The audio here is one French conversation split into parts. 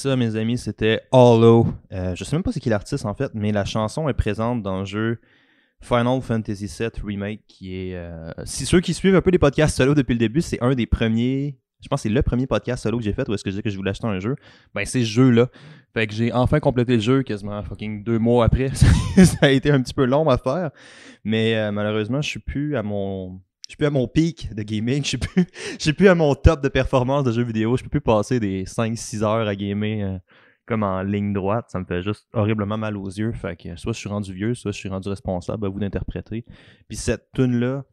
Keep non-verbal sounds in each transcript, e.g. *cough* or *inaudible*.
ça, mes amis, c'était Hollow. Euh, je sais même pas c'est qui l'artiste en fait, mais la chanson est présente dans le jeu Final Fantasy VII Remake, qui est. euh, si ceux qui suivent un peu les podcasts solo depuis le début, c'est un des premiers. Je pense que c'est le premier podcast solo que j'ai fait où est-ce que je dis que je voulais acheter un jeu. Ben, c'est ce jeu-là. Fait que j'ai enfin complété le jeu quasiment fucking deux mois après. *laughs* ça a été un petit peu long à faire. Mais euh, malheureusement, je suis plus à mon. *laughs* Je suis plus à mon pic de gaming. Je je suis plus à mon top de performance de jeux vidéo. Je peux plus passer des 5-6 heures à gamer euh, comme en ligne droite. Ça me fait juste horriblement mal aux yeux. Fait que soit je suis rendu vieux, soit je suis rendu responsable. À vous d'interpréter. Puis cette tune là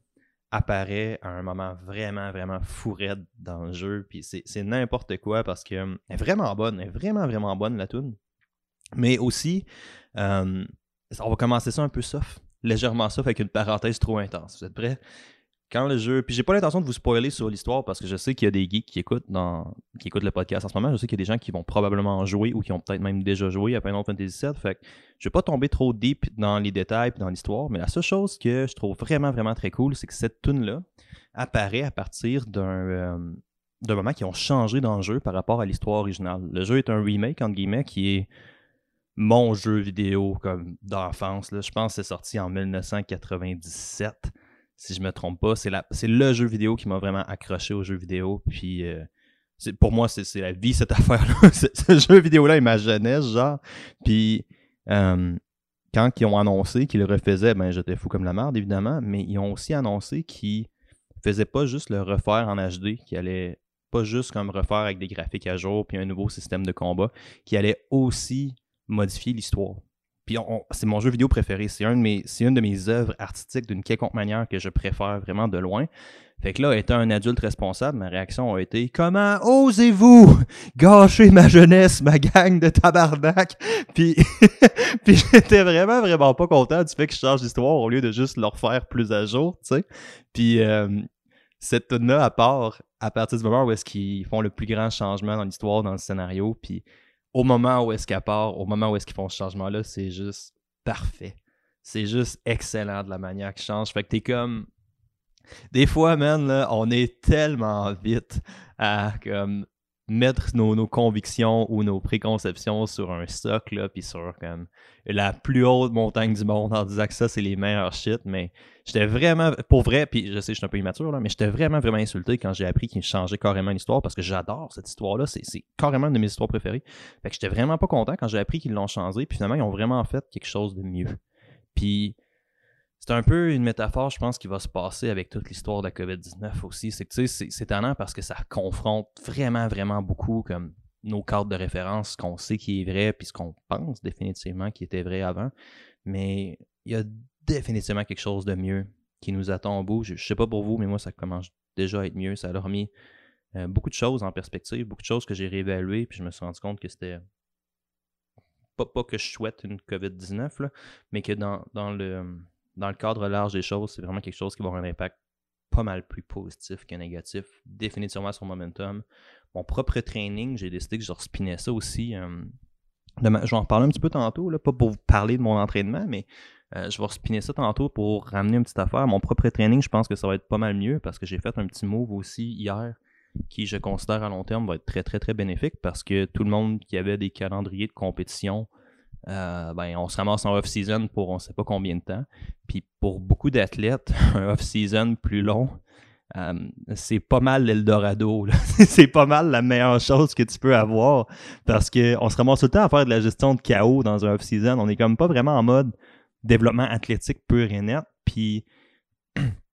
apparaît à un moment vraiment, vraiment fou raide dans le jeu. Puis c'est n'importe quoi parce que euh, elle est vraiment bonne. Elle est vraiment, vraiment bonne la tune. Mais aussi, euh, on va commencer ça un peu soft. Légèrement soft avec une parenthèse trop intense. Vous êtes prêts? Quand le jeu. Puis j'ai pas l'intention de vous spoiler sur l'histoire parce que je sais qu'il y a des geeks qui écoutent dans qui écoutent le podcast en ce moment. Je sais qu'il y a des gens qui vont probablement jouer ou qui ont peut-être même déjà joué à Final Fantasy VII. Fait que je vais pas tomber trop deep dans les détails et dans l'histoire. Mais la seule chose que je trouve vraiment vraiment très cool, c'est que cette tune là apparaît à partir d'un euh, d'un moment qui ont changé dans le jeu par rapport à l'histoire originale. Le jeu est un remake entre guillemets qui est mon jeu vidéo comme d'enfance. Je pense que c'est sorti en 1997 si je me trompe pas. C'est, le jeu vidéo qui m'a vraiment accroché au jeu vidéo. Puis euh, pour moi, c'est, la vie, cette *laughs* affaire-là. Ce- jeu vidéo-là est ma jeunesse, genre. Puis quand ils ont annoncé qu'ils le refaisaient, ben j'étais fou comme la merde, évidemment. Mais ils ont aussi annoncé qu'ils faisaient pas juste le refaire en HD, qu'ils allaient pas juste comme refaire avec des graphiques à jour puis un nouveau système de combat, qu'ils allaient aussi modifier l'histoire. Puis c'est mon jeu vidéo préféré. C'est une de mes œuvres artistiques d'une quelconque manière que je préfère vraiment de loin. Fait que là, étant un adulte responsable, ma réaction a été Comment osez-vous gâcher ma jeunesse, ma gang de tabarnak? *laughs* *laughs* Puis, j'étais vraiment, vraiment pas content du fait que je change l'histoire au lieu de juste le refaire plus à jour, tu sais. Puis euh, cette tune-là, à part, à partir du moment où est-ce qu'ils font le plus grand changement dans l'histoire, dans le scénario, puis au moment où est-ce qu'elle part, au moment où est-ce qu'ils font ce changement-là, c'est juste parfait. C'est juste excellent de la manière qu'ils changent. Fait que t'es comme. Des fois, man, là, on est tellement vite à comme mettre nos, convictions ou nos préconceptions sur un socle, puis sur comme la plus haute montagne du monde en disant que ça, c'est les meilleurs shit. Mais j'étais vraiment, pour vrai, puis je sais, je suis un peu immature, là, mais j'étais vraiment, vraiment insulté quand j'ai appris qu'ils changeaient carrément l'histoire parce que j'adore cette histoire-là. C'est carrément une de mes histoires préférées. Fait que j'étais vraiment pas content quand j'ai appris qu'ils l'ont changé. Puis finalement, ils ont vraiment fait quelque chose de mieux. Puis c'est un peu une métaphore, je pense, qui va se passer avec toute l'histoire de la COVID-19 aussi. C'est que tu sais, c'est- étonnant parce que ça confronte vraiment, vraiment beaucoup comme nos cadres de référence, ce qu'on sait qui est vrai, puis ce qu'on pense définitivement qui était vrai avant. Mais il y a définitivement quelque chose de mieux qui nous attend au bout. Je, je sais pas pour vous, mais moi, ça commence déjà à être mieux. Ça a remis euh, beaucoup de choses en perspective, beaucoup de choses que j'ai réévaluées, puis je me suis rendu compte que c'était pas, pas que je souhaite une COVID-19, là, mais que dans, dans, le, dans le cadre large des choses, c'est vraiment quelque chose qui va avoir un impact pas mal plus positif que négatif, définitivement sur Momentum. Mon propre training, j'ai décidé que je respinais ça aussi. euh, je vais en reparler un petit peu tantôt, là, pas pour vous parler de mon entraînement, mais euh, je vais respinner ça tantôt pour ramener une petite affaire. Mon propre training, je pense que ça va être pas mal mieux parce que j'ai fait un petit move aussi hier qui, je considère à long terme, va être très, très, très bénéfique parce que tout le monde qui avait des calendriers de compétition, euh, ben, on se ramasse en off-season pour on sait pas combien de temps. Puis pour beaucoup d'athlètes, *laughs* un off-season plus long, euh, c'est pas mal l'Eldorado. *laughs* c'est pas mal la meilleure chose que tu peux avoir parce qu'on se ramasse tout le temps à faire de la gestion de chaos dans un off-season. On est comme pas vraiment en mode développement athlétique pur et net. Puis *clears throat*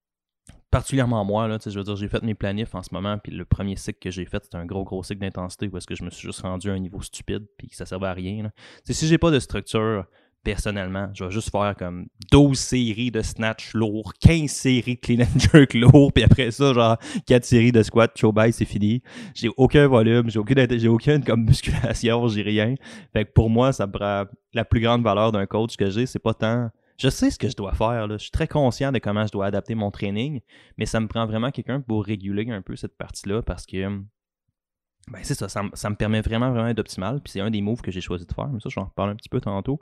particulièrement moi, là, je veux dire, j'ai fait mes planifs en ce moment, puis le premier cycle que j'ai fait, c'était un gros, gros cycle d'intensité où est-ce que je me suis juste rendu à un niveau stupide, puis que ça servait à rien. là. Si j'ai pas de structure personnellement. Je vais juste faire comme 12 séries de snatch lourd, 15 séries de clean and jerk lourd, puis après ça, genre 4 séries de squat, show by, c'est fini. J'ai aucun volume, j'ai aucune, j'ai aucune comme musculation, j'ai rien. Fait que pour moi, ça prend la plus grande valeur d'un coach que j'ai, c'est pas tant je sais ce que je dois faire. Là. Je suis très conscient de comment je dois adapter mon training, mais ça me prend vraiment quelqu'un pour réguler un peu cette partie-là parce que ben c'est ça, ça, me permet vraiment, vraiment d'être optimal. Puis c'est un des moves que j'ai choisi de faire. Mais ça, je vais en reparler un petit peu tantôt.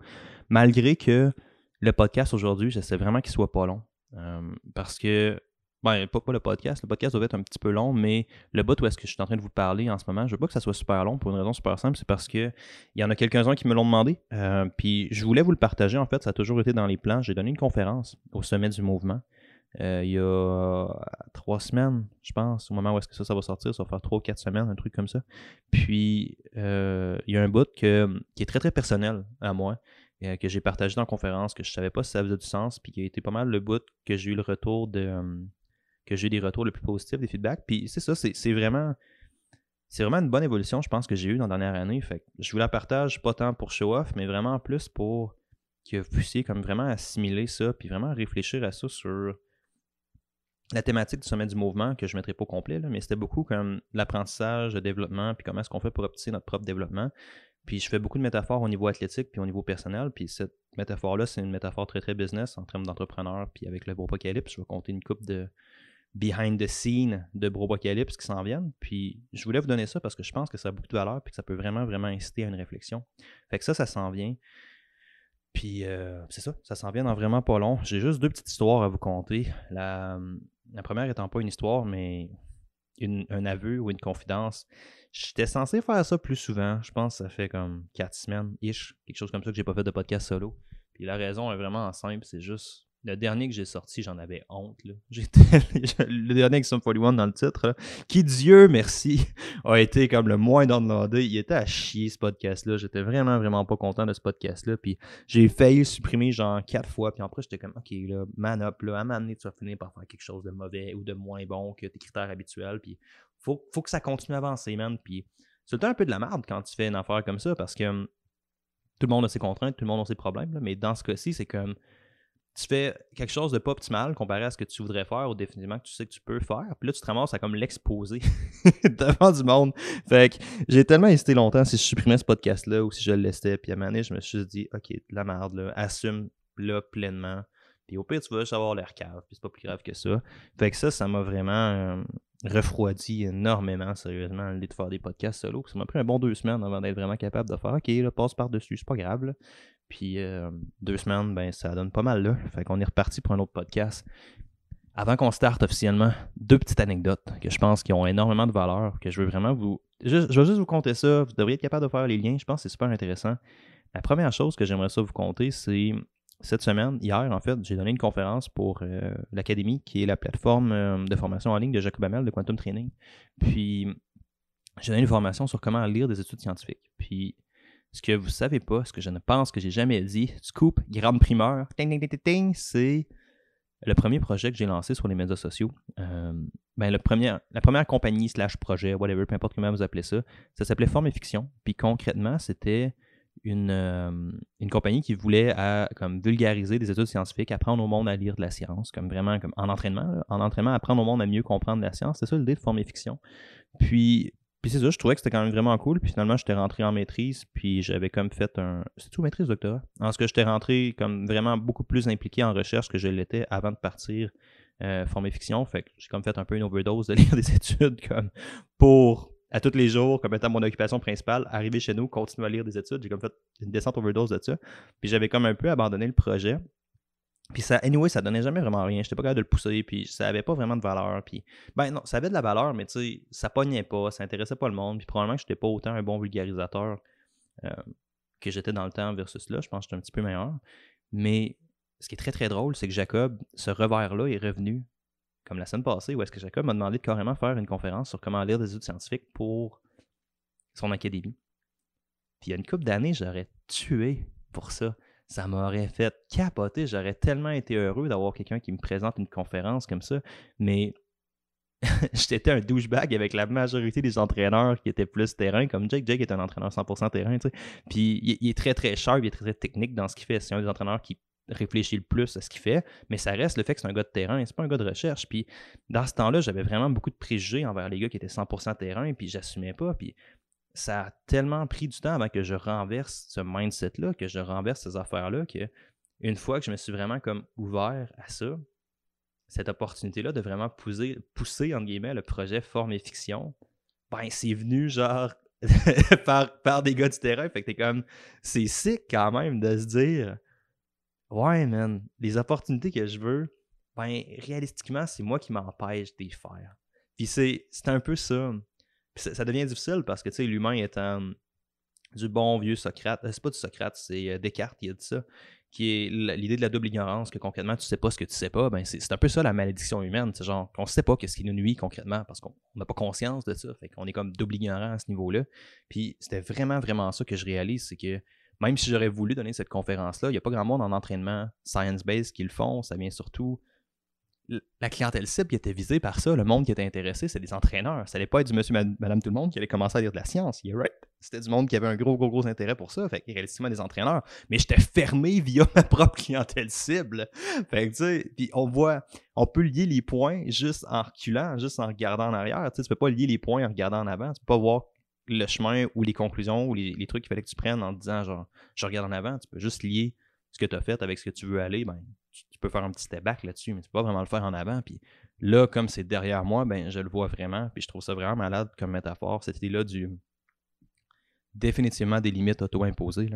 Malgré que le podcast aujourd'hui, j'essaie vraiment qu'il soit pas long. Euh, parce que ben, pas, pas, le podcast. Le podcast doit être un petit peu long, mais le bout où est-ce que je suis en train de vous parler en ce moment, je veux pas que ça soit super long pour une raison super simple. C'est parce que il y en a quelques-uns qui me l'ont demandé. Euh, puis je voulais vous le partager. En fait, ça a toujours été dans les plans. J'ai donné une conférence au sommet du mouvement. Euh, il y a trois semaines, je pense, au moment où est-ce que ça, ça va sortir, ça va faire trois ou quatre semaines, un truc comme ça. Puis, euh, il y a un bout qui est très, très personnel à moi, que j'ai partagé dans la conférence, que je savais pas si ça faisait du sens, puis qui a été pas mal le bout que j'ai eu le retour de, que j'ai des retours les plus positifs, des feedbacks. Puis c'est ça, c'est vraiment. C'est vraiment une bonne évolution, je pense, que j'ai eue dans la dernière année. Fait je vous la partage pas tant pour show off, mais vraiment plus pour que vous puissiez comme vraiment assimiler ça, puis vraiment réfléchir à ça sur la thématique du sommet du mouvement, que je ne mettrai pas au complet, là, mais c'était beaucoup comme l'apprentissage, le développement, puis comment est-ce qu'on fait pour optimiser notre propre développement. Puis je fais beaucoup de métaphores au niveau athlétique, puis au niveau personnel, puis cette métaphore-là, c'est une métaphore très très business en termes d'entrepreneur, puis avec le Apocalypse, je vais compter une coupe de, behind the scene de Brobocalypse qui s'en viennent. Puis je voulais vous donner ça parce que je pense que ça a beaucoup de valeur puis que ça peut vraiment, vraiment inciter à une réflexion. Fait que ça, ça s'en vient. Puis euh, c'est ça, ça s'en vient dans vraiment pas long. J'ai juste deux petites histoires à vous conter. La, première étant pas une histoire, mais un aveu ou une confidence. J'étais censé faire ça plus souvent. Je pense que ça fait comme quatre semaines, ish, quelque chose comme ça que j'ai pas fait de podcast solo. Puis la raison est vraiment simple, c'est juste le dernier que j'ai sorti, j'en avais honte. Là. *laughs* le dernier avec Sum 41 dans le titre, qui Dieu merci, *laughs* a été comme le moins downloadé. Il était à chier ce podcast-là. J'étais vraiment, vraiment pas content de ce podcast-là. Puis j'ai failli supprimer genre quatre fois. Puis après, j'étais comme, OK, là, man up, là, à un moment donné, tu vas finir par faire quelque chose de mauvais ou de moins bon que tes critères habituels. Puis faut, faut que ça continue à avancer, man. Puis c'est un peu de la merde quand tu fais une affaire comme ça parce que hum, tout le monde a ses contraintes, tout le monde a ses problèmes. mais dans ce cas-ci, c'est comme tu fais quelque chose de pas optimal comparé à ce que tu voudrais faire ou définitivement que tu sais que tu peux faire. Puis là, tu te ramasses à comme l'exposer *laughs* devant du monde. Fait que j'ai tellement hésité longtemps si je supprimais ce podcast-là ou si je le laissais. Puis à un moment donné, je me suis dit, OK, la merde, là, assume-le pleinement. Puis au pire, tu vas juste avoir l'air cave. Puis c'est pas plus grave que ça. Fait que ça, ça m'a vraiment euh, refroidi énormément, sérieusement, l'idée de faire des podcasts solo. Ça m'a pris un bon deux semaines avant d'être vraiment capable de faire, OK, là, passe par-dessus, c'est pas grave. Là. Puis euh, deux semaines, ben ça donne pas mal là. Fait qu'on est reparti pour un autre podcast. Avant qu'on starte officiellement, deux petites anecdotes que je pense qui ont énormément de valeur, que je veux vraiment vous. Je, vais juste vous compter ça. Vous devriez être capable de faire les liens. Je pense que c'est super intéressant. La première chose que j'aimerais ça vous compter, c'est cette semaine, hier en fait, j'ai donné une conférence pour euh, l'Académie, qui est la plateforme euh, de formation en ligne de Jacob Amel de Quantum Training. Puis j'ai donné une formation sur comment lire des études scientifiques. Puis ce que vous savez pas, ce que je ne pense que j'ai jamais dit, scoop, grande primeur, c'est le premier projet que j'ai lancé sur les médias sociaux. Euh, ben, la première compagnie slash projet, whatever, peu importe comment vous appelez ça, ça s'appelait Forme et Fiction. Puis concrètement, c'était une, euh, compagnie qui voulait comme vulgariser des études scientifiques, apprendre au monde à lire de la science, comme vraiment comme en entraînement, en entraînement, apprendre au monde à mieux comprendre la science. C'est ça l'idée de Forme et Fiction. Puis puis c'est ça, je trouvais que c'était quand même vraiment cool. Puis finalement, j'étais rentré en maîtrise, puis j'avais comme fait un. C'est tout maîtrise, doctorat? En ce que j'étais rentré comme vraiment beaucoup plus impliqué en recherche que je l'étais avant de partir euh, former fiction. Fait que j'ai comme fait un peu une overdose de *laughs* lire des études comme pour à tous les jours, comme étant mon occupation principale, arriver chez nous, continuer à lire des études. J'ai comme fait une descente overdose de ça. Puis j'avais comme un peu abandonné le projet. Puis ça, anyway, ça donnait jamais vraiment rien. J'étais pas capable de le pousser, puis ça avait pas vraiment de valeur. Puis, ben non, ça avait de la valeur, mais tu sais, ça pognait pas, ça intéressait pas le monde. Puis probablement que j'étais pas autant un bon vulgarisateur euh, que j'étais dans le temps versus là. Je pense que j'étais un petit peu meilleur. Mais ce qui est très très drôle, c'est que Jacob, ce revers-là est revenu comme la semaine passée, où est-ce que Jacob m'a demandé de carrément faire une conférence sur comment lire des études scientifiques pour son académie. Puis il y a une couple d'années, j'aurais tué pour ça ça m'aurait fait capoter. J'aurais tellement été heureux d'avoir quelqu'un qui me présente une conférence comme ça. Mais *laughs* j'étais un douchebag avec la majorité des entraîneurs qui étaient plus terrain, comme Jake. Jake est un entraîneur 100% terrain, tu sais. Puis il, est très très sharp, il est très très technique dans ce qu'il fait. C'est un des entraîneurs qui réfléchit le plus à ce qu'il fait, mais ça reste le fait que c'est un gars de terrain, c'est pas un gars de recherche. Puis dans ce temps-là, j'avais vraiment beaucoup de préjugés envers les gars qui étaient 100% terrain, puis j'assumais pas. Puis ça a tellement pris du temps avant que je renverse ce mindset-là, que je renverse ces affaires-là, que une fois que je me suis vraiment comme ouvert à ça, cette opportunité-là de vraiment pousser, pousser, entre guillemets, le projet forme et fiction, ben c'est venu genre *laughs* par, par des gars du terrain. Fait que t'es comme, c'est sick quand même de se dire, ouais, man, les opportunités que je veux, ben réalistiquement, c'est moi qui m'empêche les faire. Puis c'est un peu ça. Ça, devient difficile parce que, tu sais, l'humain étant du bon vieux Socrate, c'est pas du Socrate, c'est Descartes qui a dit ça, qui est l'idée de la double ignorance, que concrètement, tu sais pas ce que tu sais pas, ben c'est un peu ça la malédiction humaine. C'est genre qu'on sait pas ce qui nous nuit concrètement parce qu'on n'a pas conscience de ça. Fait qu'on est comme double ignorant à ce niveau-là. Puis c'était vraiment, vraiment ça que je réalise, c'est que même si j'aurais voulu donner cette conférence-là, il n'y a pas grand monde en entraînement science-based qui le font. Ça vient surtout la clientèle cible qui était visée par ça, le monde qui était intéressé, c'est des entraîneurs. Ça n'allait pas être du monsieur, madame, tout le monde qui allait commencer à lire de la science. Yeah, right. C'était du monde qui avait un gros, gros, gros intérêt pour ça. Fait que réalistiquement des entraîneurs. Mais j'étais fermé *laughs* via ma propre clientèle cible. Fait que, tu sais, puis on voit, on peut lier les points juste en reculant, juste en regardant en arrière. Tu sais, tu peux pas lier les points en regardant en avant. Tu peux pas voir le chemin ou les conclusions ou les, trucs qu'il fallait que tu prennes en disant, genre, je regarde en avant. Tu peux juste lier ce que tu as fait avec ce que tu veux aller. Ben, tu, peux faire un petit step back là-dessus, mais tu peux pas vraiment le faire en avant. Puis là, comme c'est derrière moi, ben je le vois vraiment. Puis je trouve ça vraiment malade comme métaphore. Cette idée-là du définitivement des limites auto-imposées.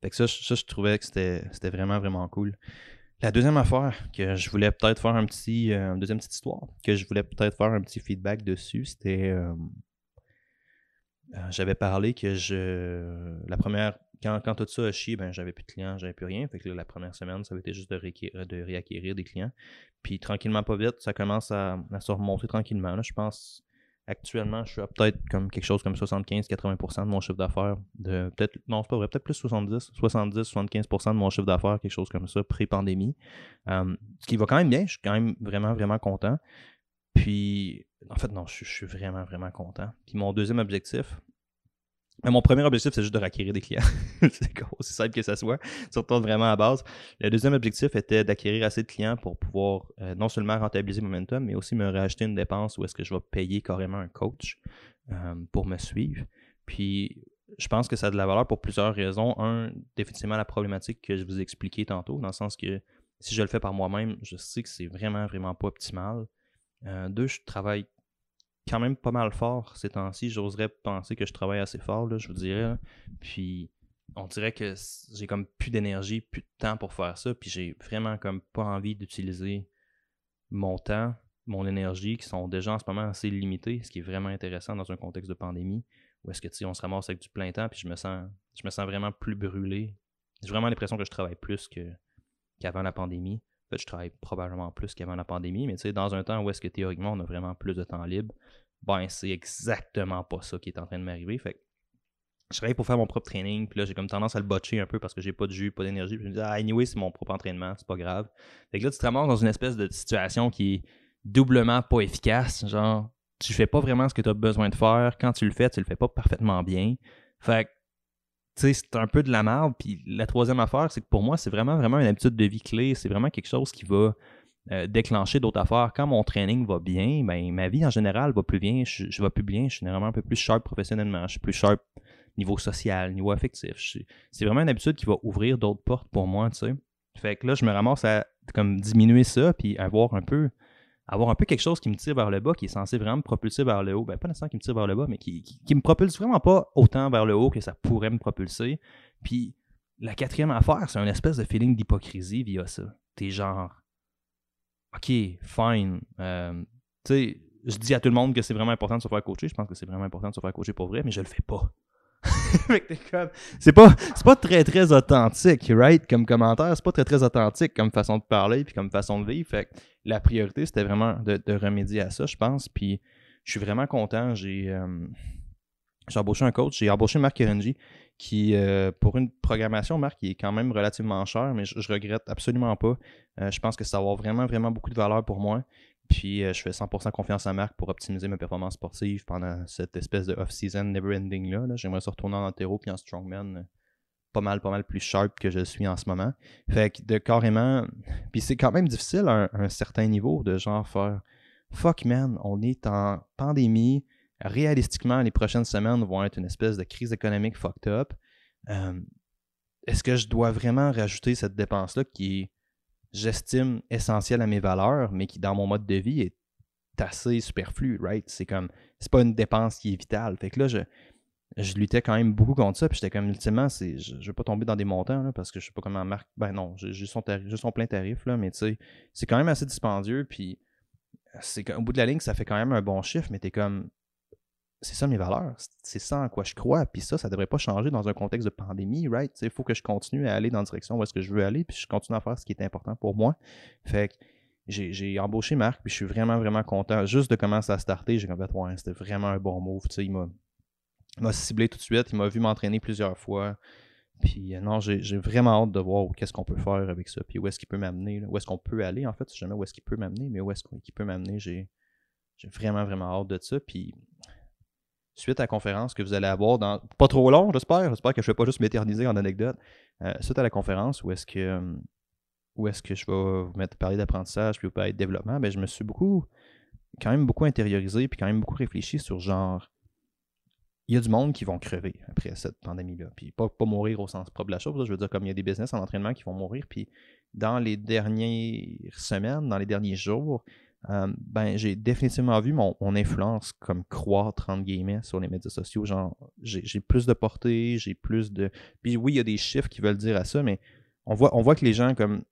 Fait que ça, ça, je trouvais que c'était vraiment, vraiment cool. La deuxième affaire que je voulais peut-être faire un petit, euh, deuxième petite histoire, que je voulais peut-être faire un petit feedback dessus, c'était euh, euh, j'avais parlé que je la première quand, tout ça a chié, ben, j'avais plus de clients, j'avais plus rien. Fait que la première semaine, ça avait été juste de, de réacquérir des clients. Puis tranquillement, pas vite, ça commence à, se remonter tranquillement. Là, je pense actuellement, je suis à peut-être comme quelque chose comme 75-80% de mon chiffre d'affaires. Peut-être, non, c'est pas vrai, peut-être plus 70, 70-75% de mon chiffre d'affaires, quelque chose comme ça, pré-pandémie. Euh, ce qui va quand même bien, je suis quand même vraiment, vraiment content. Puis, en fait, non, je, je suis vraiment, vraiment content. Puis mon deuxième objectif, mon premier objectif, c'est juste de requérir des clients. *laughs* c'est aussi simple que ça soit. Surtout vraiment à base. Le deuxième objectif était d'acquérir assez de clients pour pouvoir euh, non seulement rentabiliser Momentum, mais aussi me racheter une dépense où est-ce que je vais payer carrément un coach euh, pour me suivre. Puis je pense que ça a de la valeur pour plusieurs raisons. Un, définitivement la problématique que je vous ai expliquée tantôt, dans le sens que si je le fais par moi-même, je sais que c'est vraiment, vraiment pas optimal. Euh, deux, je travaille quand même pas mal fort ces temps-ci. J'oserais penser que je travaille assez fort, je vous dirais. Puis on dirait que j'ai comme plus d'énergie, plus de temps pour faire ça. Puis j'ai vraiment comme pas envie d'utiliser mon temps, mon énergie, qui sont déjà en ce moment assez limités, ce qui est vraiment intéressant dans un contexte de pandémie, où est-ce que tu on se ramasse avec du plein temps, puis je me sens, je me sens vraiment plus brûlé. J'ai vraiment l'impression que je travaille plus qu'avant la pandémie. Fait, je travaille probablement plus qu'avant la pandémie, mais tu sais, dans un temps où est-ce que théoriquement on a vraiment plus de temps libre, ben c'est exactement pas ça qui est en train de m'arriver. Fait je travaille pour faire mon propre training, puis là j'ai comme tendance à le botcher un peu parce que j'ai pas de jus, pas d'énergie. Puis je me dis, ah, anyway, c'est mon propre entraînement, c'est pas grave. Fait que là, tu te ramasses dans une espèce de situation qui est doublement pas efficace. Genre, tu fais pas vraiment ce que tu as besoin de faire. Quand tu le fais, tu le fais pas parfaitement bien. Fait que, c'est un peu de la merde. Puis la troisième affaire, c'est que pour moi, c'est vraiment, vraiment une habitude de vie clé. C'est vraiment quelque chose qui va euh, déclencher d'autres affaires. Quand mon training va bien, ben, ma vie en général va plus bien. Je, vais plus bien. Je suis généralement un peu plus sharp professionnellement. Je suis plus sharp niveau social, niveau affectif. C'est vraiment une habitude qui va ouvrir d'autres portes pour moi, tu sais. Fait que là, je me ramasse à comme diminuer ça, puis avoir un peu avoir un peu quelque chose qui me tire vers le bas, qui est censé vraiment me propulser vers le haut. Ben, pas nécessairement qui me tire vers le bas, mais qui, qui, me propulse vraiment pas autant vers le haut que ça pourrait me propulser. Puis la quatrième affaire, c'est un espèce de feeling d'hypocrisie via ça. T'es genre, OK, fine. Euh, tu sais, je dis à tout le monde que c'est vraiment important de se faire coacher. Je pense que c'est vraiment important de se faire coacher pour vrai, mais je le fais pas. *laughs* c'est pas pas très très authentique, right? Comme commentaire, c'est pas très très authentique comme façon de parler puis comme façon de vivre. Fait que la priorité c'était vraiment de, remédier à ça, je pense. Puis je suis vraiment content. J'ai euh, embauché un coach, j'ai embauché Marc Kerenji qui, euh, pour une programmation, Marc, qui est quand même relativement cher, mais je, regrette absolument pas. Euh, je pense que ça va avoir vraiment, vraiment beaucoup de valeur pour moi. Puis euh, je fais 100% confiance à Marc pour optimiser ma performance sportive pendant cette espèce de off-season never-ending là. là. J'aimerais se retourner en antéro puis en strongman euh, pas mal, pas mal plus sharp que je suis en ce moment. Fait que de carrément. Puis c'est quand même difficile à un, certain niveau de genre faire Fuck man, on est en pandémie. Réalistiquement, les prochaines semaines vont être une espèce de crise économique fucked up. Euh, Est-ce que je dois vraiment rajouter cette dépense-là qui est, j'estime, essentielle à mes valeurs, mais qui, dans mon mode de vie, est assez superflue, right? C'est comme, c'est pas une dépense qui est vitale. Fait que là, je, je luttais quand même beaucoup contre ça, puis j'étais comme, ultimement, c'est, je, je veux pas tomber dans des montants, là, parce que je sais pas comment marque. Ben non, j'ai son, son plein tarif, là, mais tu sais, c'est quand même assez dispendieux, puis c'est qu'au bout de la ligne, ça fait quand même un bon chiffre, mais t'es comme, c'est ça mes valeurs, c'est- ça en quoi je crois, puis ça, ça devrait pas changer dans un contexte de pandémie, right? Il faut que je continue à aller dans la direction où est-ce que je veux aller, puis je continue à faire ce qui est important pour moi. Fait que j'ai embauché Marc, puis je suis vraiment, vraiment content. Juste de comment ça a starté, j'ai comme ouais, c'était vraiment un bon move, il m'a ciblé tout de suite, il m'a vu m'entraîner plusieurs fois. Puis euh, non, j'ai vraiment hâte de voir qu'est-ce qu'on peut faire avec ça, puis où est-ce qu'il peut m'amener, où est-ce qu'on peut aller, en fait, je sais jamais où est-ce qu'il peut m'amener, mais où est-ce qu'il peut m'amener, j'ai vraiment, vraiment hâte de ça. Puis suite à la conférence que vous allez avoir dans. Pas trop long, j'espère. J'espère que je ne vais pas juste m'éterniser en anecdote. Euh, suite à la conférence où est-ce que euh, où est-ce que je vais vous mettre parler d'apprentissage puis vous parler de développement, ben je me suis beaucoup quand même beaucoup intériorisé puis quand même beaucoup réfléchi sur genre il y a du monde qui vont crever après cette pandémie-là. Puis pas, pas mourir au sens propre de la chose. Je veux dire, comme il y a des business en entraînement qui vont mourir. Puis dans les dernières semaines, dans les derniers jours, euh, ben, j'ai définitivement vu mon, influence comme croître, entre guillemets, sur les médias sociaux. Genre, j'ai plus de portée, j'ai plus de. Puis oui, il y a des chiffres qui veulent dire à ça, mais on voit, on voit que les gens comme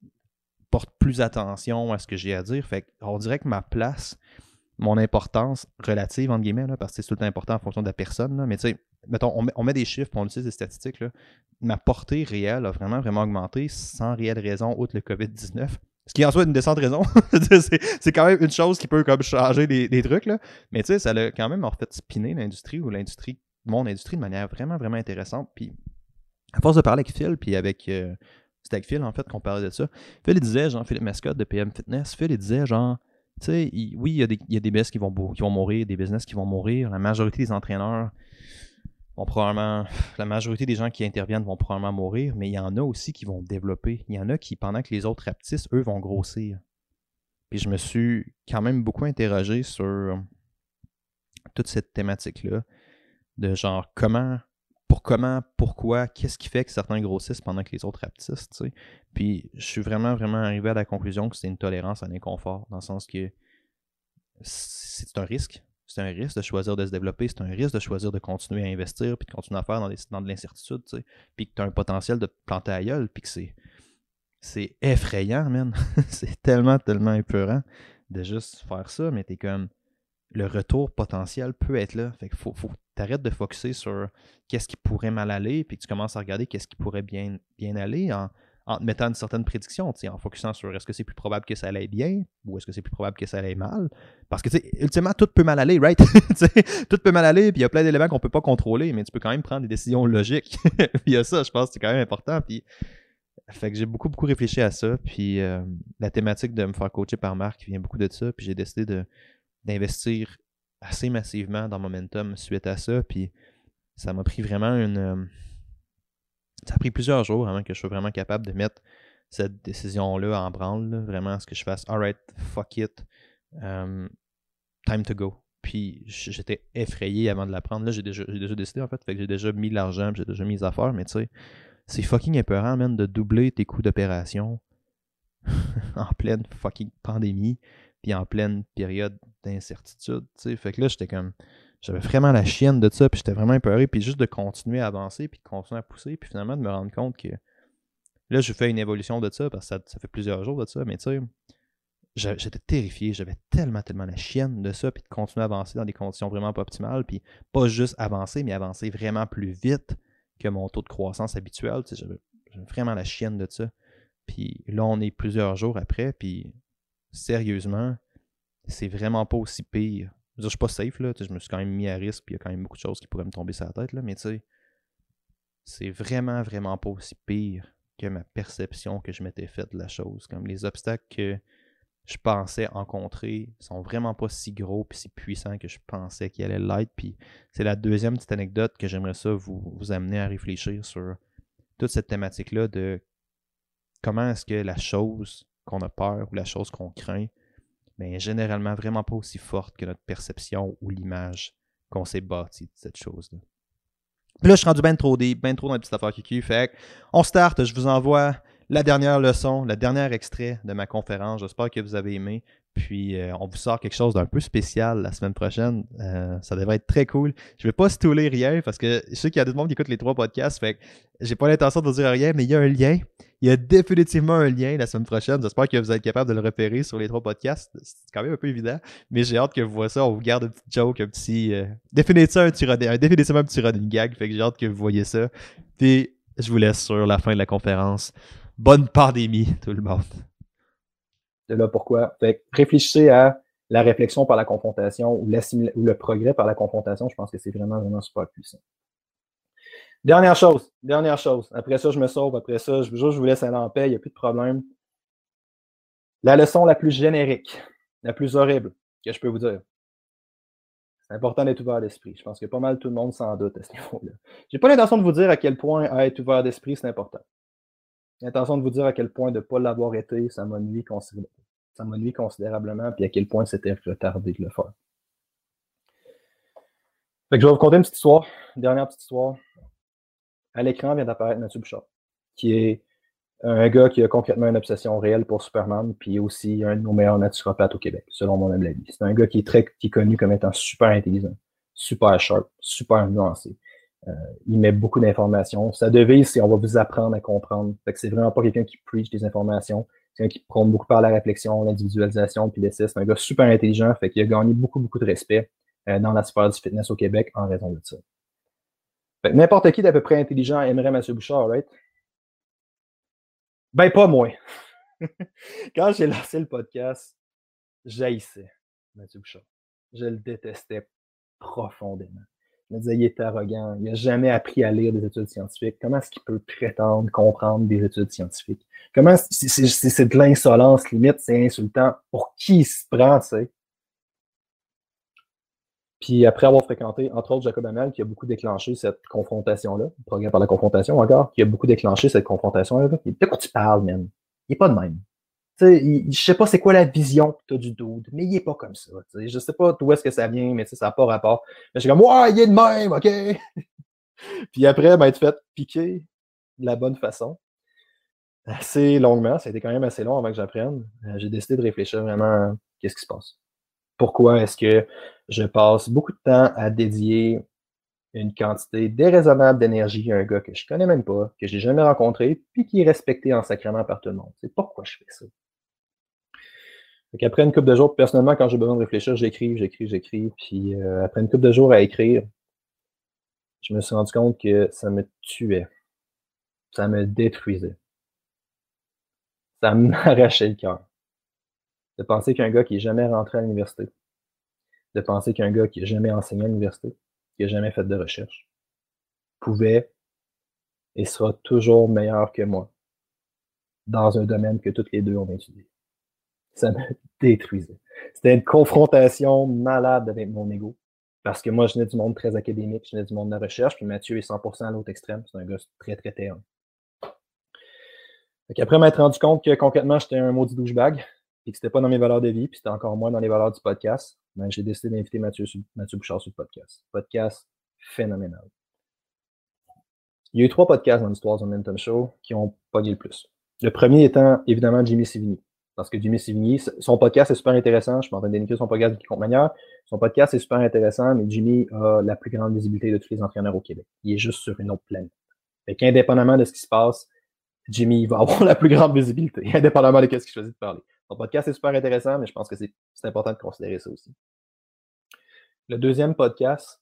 portent plus attention à ce que j'ai à dire. Fait on dirait que ma place, mon importance relative, entre guillemets, là, parce que c'est tout important en fonction de la personne, là, mais tu sais, mettons, on met, on met des chiffres, on utilise des statistiques, là, ma portée réelle a vraiment, vraiment augmenté sans réelle raison, outre le COVID-19. Ce qui en soit une décente raison. *laughs* c'est quand même une chose qui peut comme changer des, des trucs, là. Mais tu sais, ça a quand même en fait spinner l'industrie ou l'industrie, mon industrie de manière vraiment, vraiment intéressante. Puis, à force de parler avec Phil, puis avec. euh, c'était avec Phil, en fait, qu'on parlait de ça. Phil, il disait, genre, Philippe Mascotte de PM Fitness, Phil, il disait, genre, tu sais, oui, il y, a des, il des business qui vont, qui vont mourir, des business qui vont mourir. La majorité des entraîneurs probablement. La majorité des gens qui interviennent vont probablement mourir, mais il y en a aussi qui vont développer. Il y en a qui, pendant que les autres rapetissent, eux vont grossir. Puis je me suis quand même beaucoup interrogé sur toute cette thématique-là, de genre comment, pour comment, pourquoi, qu'est-ce qui fait que certains grossissent pendant que les autres rapetissent. Puis je suis vraiment, vraiment arrivé à la conclusion que c'est une tolérance à l'inconfort, dans le sens que c'est un risque. C'est un risque de choisir de se développer, c'est un risque de choisir de continuer à investir, puis de continuer à faire dans, de l'incertitude, tu sais. Puis que tu as un potentiel de te planter à gueule, puis que c'est. Effrayant, man. *laughs* c'est tellement, tellement épeurant de juste faire ça, mais t'es comme. Le retour potentiel peut être là. Fait qu'il faut, faut que t'arrêtes de focuser sur qu'est-ce qui pourrait mal aller, puis que tu commences à regarder qu'est-ce qui pourrait bien, bien aller en, en te mettant une certaine prédiction, en focusant sur est-ce que c'est plus probable que ça allait bien ou est-ce que c'est plus probable que ça allait mal. Parce que, tu sais, ultimement, tout peut mal aller, right? *laughs* Tout peut mal aller, puis il y a plein d'éléments qu'on peut pas contrôler, mais tu peux quand même prendre des décisions logiques. *laughs* puis il y a ça, je pense c'est quand même important. Puis, fait que j'ai beaucoup, beaucoup réfléchi à ça. Puis euh, la thématique de me faire coacher par Marc vient beaucoup de ça. Puis j'ai décidé d'investir assez massivement dans Momentum suite à ça. Puis ça m'a pris vraiment une. Ça a pris plusieurs jours avant que je sois vraiment capable de mettre cette décision-là en branle. Vraiment, ce que je fasse, alright, fuck it, um, time to go. Puis j'étais effrayé avant de la prendre. Là, j'ai déjà, décidé en fait. Fait que j'ai déjà mis l'argent, j'ai déjà mis les affaires, mais tu sais, c'est fucking épeurant, man, de doubler tes coûts d'opération *laughs* en pleine fucking pandémie, puis en pleine période d'incertitude, tu sais. Fait que là, j'étais comme. J'avais vraiment la chienne de ça, puis j'étais vraiment épeuré, puis juste de continuer à avancer, puis de continuer à pousser, puis finalement de me rendre compte que. Là, je fais une évolution de ça, parce que ça, fait plusieurs jours de ça, mais tu sais, j'étais terrifié, j'avais tellement, tellement la chienne de ça, puis de continuer à avancer dans des conditions vraiment pas optimales, puis pas juste avancer, mais avancer vraiment plus vite que mon taux de croissance habituel, tu sais, j'avais vraiment la chienne de ça. Puis là, on est plusieurs jours après, puis sérieusement, c'est vraiment pas aussi pire. Je suis pas safe, là, je me suis quand même mis à risque, puis il y a quand même beaucoup de choses qui pourraient me tomber sur la tête, là, mais tu sais, c'est vraiment, vraiment pas aussi pire que ma perception que je m'étais faite de la chose. Comme les obstacles que je pensais rencontrer sont vraiment pas si gros et si puissants que je pensais qu'ils allaient l'être. Puis c'est la deuxième petite anecdote que j'aimerais ça vous, vous amener à réfléchir sur toute cette thématique-là de comment est-ce que la chose qu'on a peur ou la chose qu'on craint, mais généralement vraiment pas aussi forte que notre perception ou l'image qu'on s'est bâti de cette chose-là. Puis là, je suis rendu bien trop deep, bien trop dans la petite affaire Fait on start, je vous envoie la dernière leçon, le dernier extrait de ma conférence. J'espère que vous avez aimé. Puis euh, on vous sort quelque chose d'un peu spécial la semaine prochaine. Euh, ça devrait être très cool. Je vais pas stouler rien parce que je sais qu'il y a des gens qui écoutent les trois podcasts. Fait que j'ai pas l'intention de vous dire rien, mais il y a un lien. Il y a définitivement un lien la semaine prochaine. J'espère que vous êtes capable de le repérer sur les trois podcasts. C'est quand même un peu évident. Mais j'ai hâte que vous voyez ça. On vous garde un petit joke, un petit. Euh, définitivement un, petit un, définitivement un petit running gag. Fait que j'ai hâte que vous voyez ça. Puis je vous laisse sur la fin de la conférence. Bonne pandémie, tout le monde. C'est là pourquoi. Réfléchissez à la réflexion par la confrontation ou, le progrès par la confrontation. Je pense que c'est vraiment, vraiment super puissant. Dernière chose, dernière chose. Après ça, je me sauve. Après ça, je, je vous laisse aller en paix. Il n'y a plus de problème. La leçon la plus générique, la plus horrible que je peux vous dire. C'est important d'être ouvert d'esprit. Je pense que pas mal tout le monde s'en doute à ce niveau-là. J'ai pas l'intention de vous dire à quel point être ouvert d'esprit, c'est important. L'intention de vous dire à quel point de ne pas l'avoir été, ça m'a nuit, ça nuit considérablement, puis à quel point c'était retardé de le faire. Fait que je vais vous conter une petite histoire, une dernière petite histoire. À l'écran vient d'apparaître Mathieu Bouchard, qui est un gars qui a concrètement une obsession réelle pour Superman, puis aussi un de nos meilleurs naturopathes au Québec, selon mon humble avis. C'est un gars qui est très qui est connu comme étant super intelligent, super sharp, super nuancé. Euh, il met beaucoup d'informations. Sa devise, c'est on va vous apprendre à comprendre. Fait que c'est vraiment pas quelqu'un qui preach des informations. C'est quelqu'un qui prône beaucoup par la réflexion, l'individualisation, puis l'essai. C'est un gars super intelligent, fait qu'il a gagné beaucoup, beaucoup de respect euh, dans la sphère du fitness au Québec en raison de ça. n'importe qui d'à peu près intelligent aimerait M. Bouchard, right? Ben, pas moi. *laughs* Quand j'ai lancé le podcast, j'haïssais M. Bouchard. Je le détestais profondément. Me il est arrogant, il n'a jamais appris à lire des études scientifiques. Comment est-ce qu'il peut prétendre comprendre des études scientifiques? Comment c'est de l'insolence limite, c'est insultant. Pour qui il se prend, tu sais? Puis après avoir fréquenté, entre autres, Jacob Amel, qui a beaucoup déclenché cette confrontation-là, programme par la confrontation encore, qui a beaucoup déclenché cette confrontation-là. De quoi tu parles, même? Il n'est pas de même je je sais pas c'est quoi la vision que tu as du doute, mais il est pas comme ça. Je Je sais pas d'où est-ce que ça vient, mais ça n'a pas rapport. Mais je suis comme, ouais, il est de même, OK? *laughs* Puis après, ben, être fait piquer de la bonne façon. Assez longuement, ça a été quand même assez long avant que j'apprenne. Euh, j'ai décidé de réfléchir vraiment qu'est-ce qui se passe. Pourquoi est-ce que je passe beaucoup de temps à dédier une quantité déraisonnable d'énergie à un gars que je connais même pas, que j'ai jamais rencontré, puis qui est respecté en sacrement par tout le monde. C'est pourquoi je fais ça. Après une couple de jours, personnellement, quand j'ai besoin de réfléchir, j'écris, j'écris, j'écris. Puis euh, après une couple de jours à écrire, je me suis rendu compte que ça me tuait. Ça me détruisait. Ça *laughs* m'arrachait le cœur. De penser qu'un gars qui n'est jamais rentré à l'université, de penser qu'un gars qui n'a jamais enseigné à l'université, qui n'a jamais fait de recherche, pouvait et sera toujours meilleur que moi dans un domaine que toutes les deux ont étudié. Ça me détruisait. C'était une confrontation malade avec mon ego. Parce que moi, je venais du monde très académique, je venais du monde de la recherche, puis Mathieu est 100% à l'autre extrême. C'est un gars très, très terne. Après m'être rendu compte que concrètement, j'étais un maudit douchebag, et que c'était pas dans mes valeurs de vie, puis c'était encore moins dans les valeurs du podcast, ben, j'ai décidé d'inviter Mathieu, Mathieu Bouchard sur le podcast. Podcast phénoménal. Il y a eu trois podcasts dans l'histoire du Momentum Show qui ont pogné le plus. Le premier étant évidemment Jimmy Sivigny. Parce que Jimmy Sivigny, son podcast est super intéressant. Je suis en train d'énigmer son podcast de compte manière. Son podcast est super intéressant, mais Jimmy a la plus grande visibilité de tous les entraîneurs au Québec. Il est juste sur une autre planète. Fait qu'indépendamment de ce qui se passe, Jimmy va avoir *laughs* la plus grande visibilité, indépendamment de ce qu'il choisit de parler. Son podcast est super intéressant, mais je pense que c'est important de considérer ça aussi. Le deuxième podcast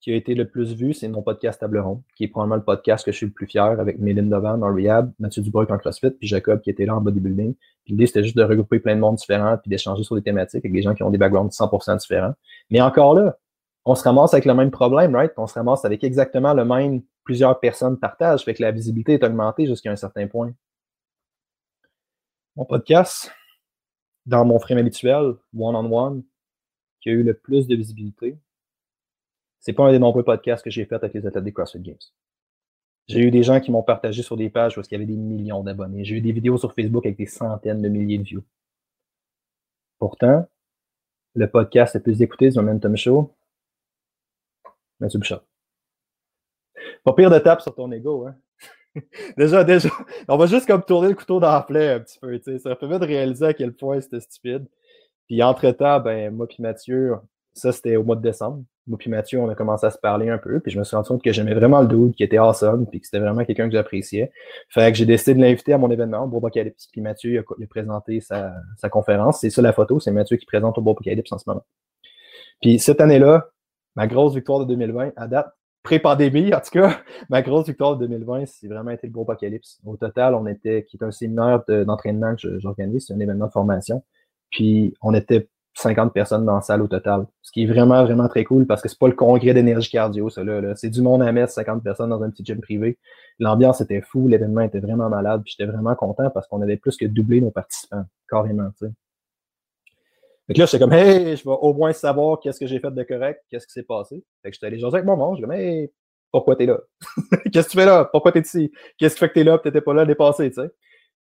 qui a été le plus vu, c'est mon podcast Table Ronde, qui est probablement le podcast que je suis le plus fier avec Méline Devan en rehab, Mathieu Dubreuil en CrossFit, puis Jacob qui était là en bodybuilding. L'idée, c'était juste de regrouper plein de monde différents, puis d'échanger sur des thématiques avec des gens qui ont des backgrounds 100% différents. Mais encore là, on se ramasse avec le même problème, right? On se ramasse avec exactement le même, plusieurs personnes partagent, fait que la visibilité est augmentée jusqu'à un certain point. Mon podcast, dans mon frame habituel, one-on-one, qui a eu le plus de visibilité, c'est pas un des nombreux podcasts que j'ai fait avec les athlètes des CrossFit Games. J'ai eu des gens qui m'ont partagé sur des pages où il y avait des millions d'abonnés. J'ai eu des vidéos sur Facebook avec des centaines de milliers de views. Pourtant, le podcast le plus écouté du Momentum Show, Mathieu Bouchard. Pas pire de tape sur ton ego, hein? *laughs* déjà, déjà, on va juste comme tourner le couteau dans la plaie un petit peu, tu sais. Ça permet de réaliser à quel point c'était stupide. Puis entre-temps, ben, moi puis Mathieu, ça c'était au mois de décembre. Moi puis Mathieu, on a commencé à se parler un peu, puis je me suis rendu compte que j'aimais vraiment le dude, qui était awesome, puis que c'était vraiment quelqu'un que j'appréciais. Fait que j'ai décidé de l'inviter à mon événement, au Bourbocalypse, puis Mathieu il a, présenté sa, sa conférence. C'est ça la photo, c'est Mathieu qui présente au Bourbocalypse en ce moment. Puis cette année-là, ma grosse victoire de 2020, à date, pré-pandémie, en tout cas, *laughs* ma grosse victoire de 2020, c'est vraiment été le gros apocalypse. Au total, on était, qui est un séminaire d'entraînement que j'organise, c'est un événement de formation. Puis on était 50 personnes dans la salle au total. Ce qui est vraiment, vraiment très cool parce que c'est pas le congrès d'énergie cardio, ça là. C'est du monde à mettre, 50 personnes dans un petit gym privé. L'ambiance était fou, l'événement était vraiment malade, puis j'étais vraiment content parce qu'on avait plus que doublé nos participants, carrément, tu sais. Fait que là, j'étais comme, hey, je vais au moins savoir qu'est-ce que j'ai fait de correct, qu'est-ce qui s'est passé. Fait que j'étais allé jaser avec mon monde, je dis, hey, pourquoi t'es là? *laughs* qu'est-ce que tu fais là? Pourquoi t'es ici? Qu'est-ce qui fait que t'es là t'étais pas là dépassé, tu sais?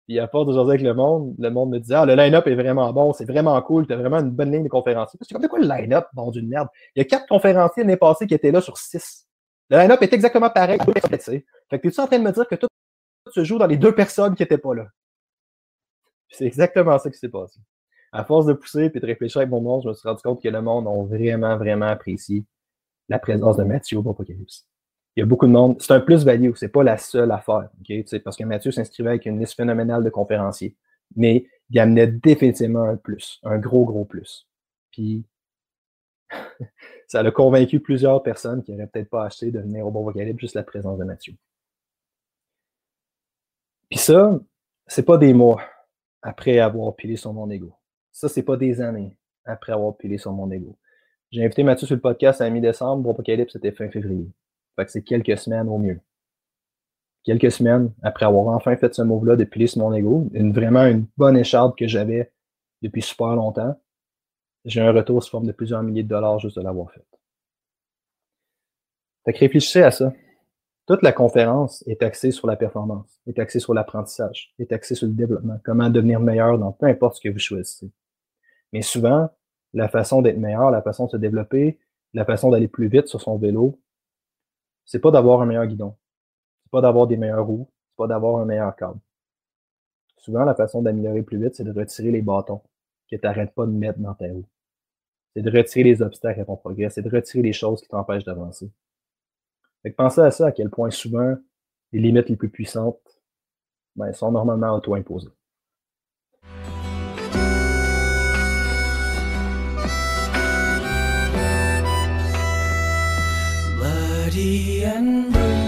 Puis à force de jaser avec le monde, le monde me disait, ah, le line-up est vraiment bon, c'est vraiment cool, t'as vraiment une bonne ligne de conférenciers. C'est comme, de quoi le line-up, bon d'une merde? Il y a quatre conférenciers l'année passée qui étaient là sur six. Le line-up est exactement pareil, tu sais. Fait que t'es-tu en train de me dire que tout se joue dans les deux personnes qui étaient pas là? C'est exactement ça qui s'est passé à force de pousser et de réfléchir avec mon monde, je me suis rendu compte que le monde a vraiment, vraiment apprécié la présence de Mathieu au Apocalypse. Il y a beaucoup de monde. C'est un plus-value, c'est pas la seule affaire. Parce que Mathieu s'inscrivait avec une liste phénoménale de conférenciers. Mais il amenait définitivement un plus, un gros, gros plus. Puis *laughs* ça a convaincu plusieurs personnes qui n'auraient peut-être pas acheté de venir au Bon Apocalypse juste la présence de Mathieu. Puis ça, c'est pas des mois après avoir pilé sur mon ego. Ça, c'est pas des années après avoir pilé sur mon ego. J'ai invité Mathieu sur le podcast à mi-décembre. Apocalypse, c'était fin février. Fait que c'est quelques semaines au mieux. Quelques semaines après avoir enfin fait ce move-là de sur mon ego, une, vraiment une bonne écharpe que j'avais depuis super longtemps, j'ai un retour sous forme de plusieurs milliers de dollars juste de l'avoir fait. Fait que réfléchissez à ça. Toute la conférence est axée sur la performance, est axée sur l'apprentissage, est axée sur le développement, comment devenir meilleur dans peu importe ce que vous choisissez. Mais souvent, la façon d'être meilleur, la façon de se développer, la façon d'aller plus vite sur son vélo, c'est pas d'avoir un meilleur guidon. C'est pas d'avoir des meilleures roues. C'est pas d'avoir un meilleur câble. Souvent, la façon d'améliorer plus vite, c'est de retirer les bâtons que tu n'arrêtes pas de mettre dans ta roue. C'est de retirer les obstacles à ton progrès. C'est de retirer les choses qui t'empêchent d'avancer. Pensez à ça, à quel point souvent les limites les plus puissantes ben, sont normalement auto-imposées. Pretty and blue.